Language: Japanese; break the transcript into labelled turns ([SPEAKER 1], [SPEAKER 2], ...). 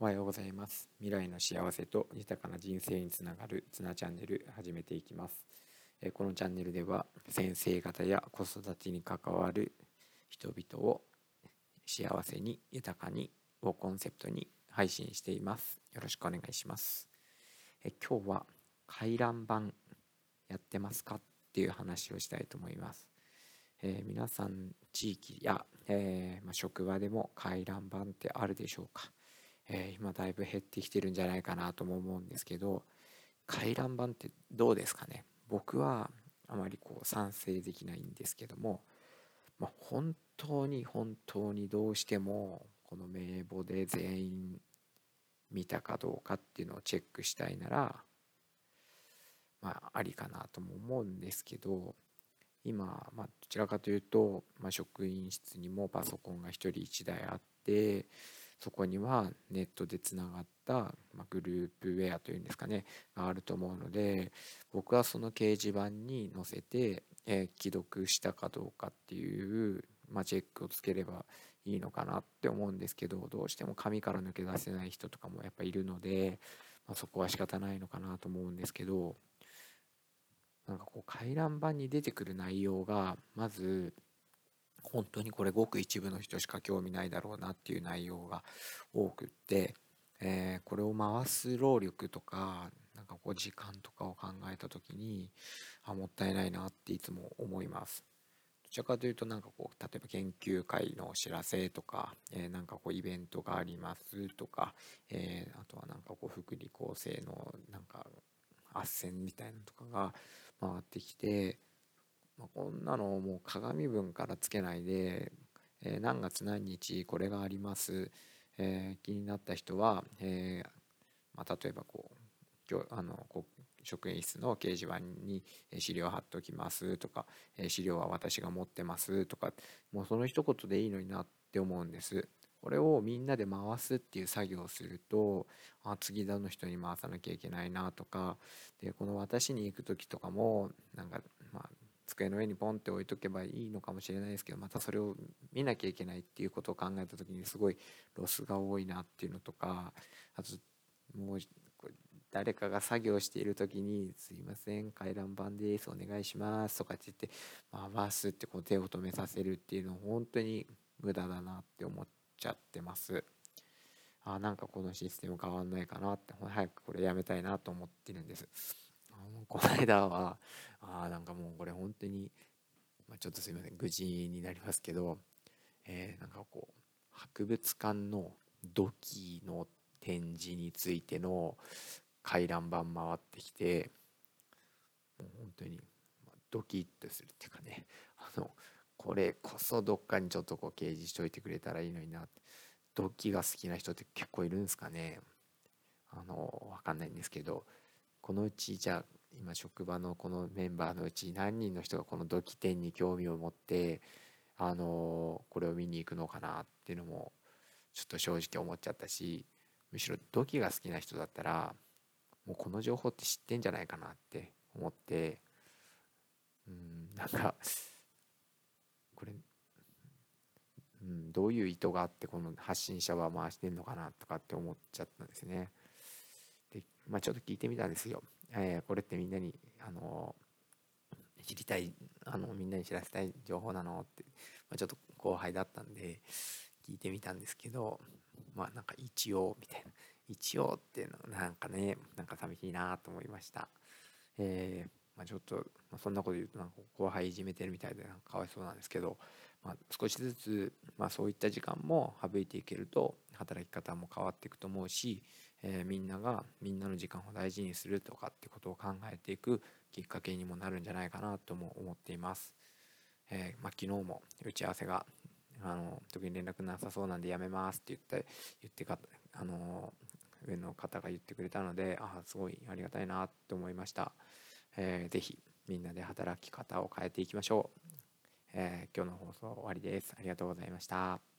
[SPEAKER 1] おはようございます。未来の幸せと豊かな人生につながるツナチャンネル始めていきます。このチャンネルでは先生方や子育てに関わる人々を幸せに豊かにをコンセプトに配信しています。よろしくお願いします。今日は回覧板やってますか？っていう話をしたいと思います。え、皆さん地域や、えー、まあ、職場でも回覧板ってあるでしょうか？えー、今だいぶ減ってきてるんじゃないかなとも思うんですけど回覧板ってどうですかね？僕はあまりこう賛成できないんですけども、まあ、本当に本当にどうしてもこの名簿で全員見たかどうかっていうのをチェックしたいならまあありかなとも思うんですけど今、まあ、どちらかというと、まあ、職員室にもパソコンが1人1台あってそこにはネットでつながった、ま、グループウェアというんですかねがあると思うので僕はその掲示板に載せて、えー、既読したかどうかっていう、まあ、チェックをつければいいのかなって思うんですけどどうしても紙から抜け出せない人とかもやっぱいるので、まあ、そこは仕方ないのかなと思うんですけどなんかこう回覧板に出てくる内容がまず本当にこれごく一部の人しか興味ないだろうなっていう内容が多くって、えー、これを回す労力とかなんかこう時間とかを考えた時にあもったいないなっていつも思います。どちらかというとなんかこう例えば研究会のお知らせとか、えー、なんかこうイベントがありますとか、えー、あとはなんかこう福利厚生のなんか斡旋みたいなのとかが回ってきてまあ、こんなのをもう鏡文からつけないで、えー、何月何日これがあります、えー、気になった人は、えーまあ、例えばこうあの職員室の掲示板に資料貼っておきますとか資料は私が持ってますとかもうその一言でいいのになって思うんです。これをみんなで回すっていう作業をするとあ次の人に回さなきゃいけないなとかでこの私に行く時とかもなんか机の上にポンって置いとけばいいのかもしれないですけどまたそれを見なきゃいけないっていうことを考えた時にすごいロスが多いなっていうのとかあともう誰かが作業している時に「すいません回覧板ですお願いします」とかって言って回すってこう手を止めさせるっていうの本当に無駄だなって思っちゃってます。あなんかこのシステム変わんないかなって早くこれやめたいなと思ってるんです。この間はあなんかもうこれ本当に、まあ、ちょっとすいません愚痴になりますけど、えー、なんかこう博物館の土器の展示についての回覧板回ってきてもう本当にドキッとするっていうかねあのこれこそどっかにちょっとこう掲示しといてくれたらいいのになって土器が好きな人って結構いるんですかね。あの分かんないんですけどこのうちじゃあ今職場のこのメンバーのうち何人の人がこの土器店に興味を持ってあのこれを見に行くのかなっていうのもちょっと正直思っちゃったしむしろ土器が好きな人だったらもうこの情報って知ってんじゃないかなって思ってうんなんかこれ、うん、どういう意図があってこの発信者は回してんのかなとかって思っちゃったんですね。でまあちょっと聞いてみたんですよ。えー、これってみんなに、あの知りたいあのみんなに知らせたい情報なのって、まあ、ちょっと後輩だったんで聞いてみたんですけどまあなんか一応みたいな一応っていうのなんかねなんか寂しいなと思いました。えーまあ、ちょっと、まあ、そんなこと言うとなんか後輩いじめてるみたいでなんかかわいそうなんですけど、まあ、少しずつ、まあ、そういった時間も省いていけると働き方も変わっていくと思うし、えー、みんながみんなの時間を大事にするとかってことを考えていくきっかけにもなるんじゃないかなとも思っています。えー、まあ、昨日も打ち合わせがあの特に連絡なさそうなんでやめますって言って言ってかあの上の方が言ってくれたのであすごいありがたいなと思いました。えー、ぜひみんなで働き方を変えていきましょう。えー、今日の放送終わりです。ありがとうございました。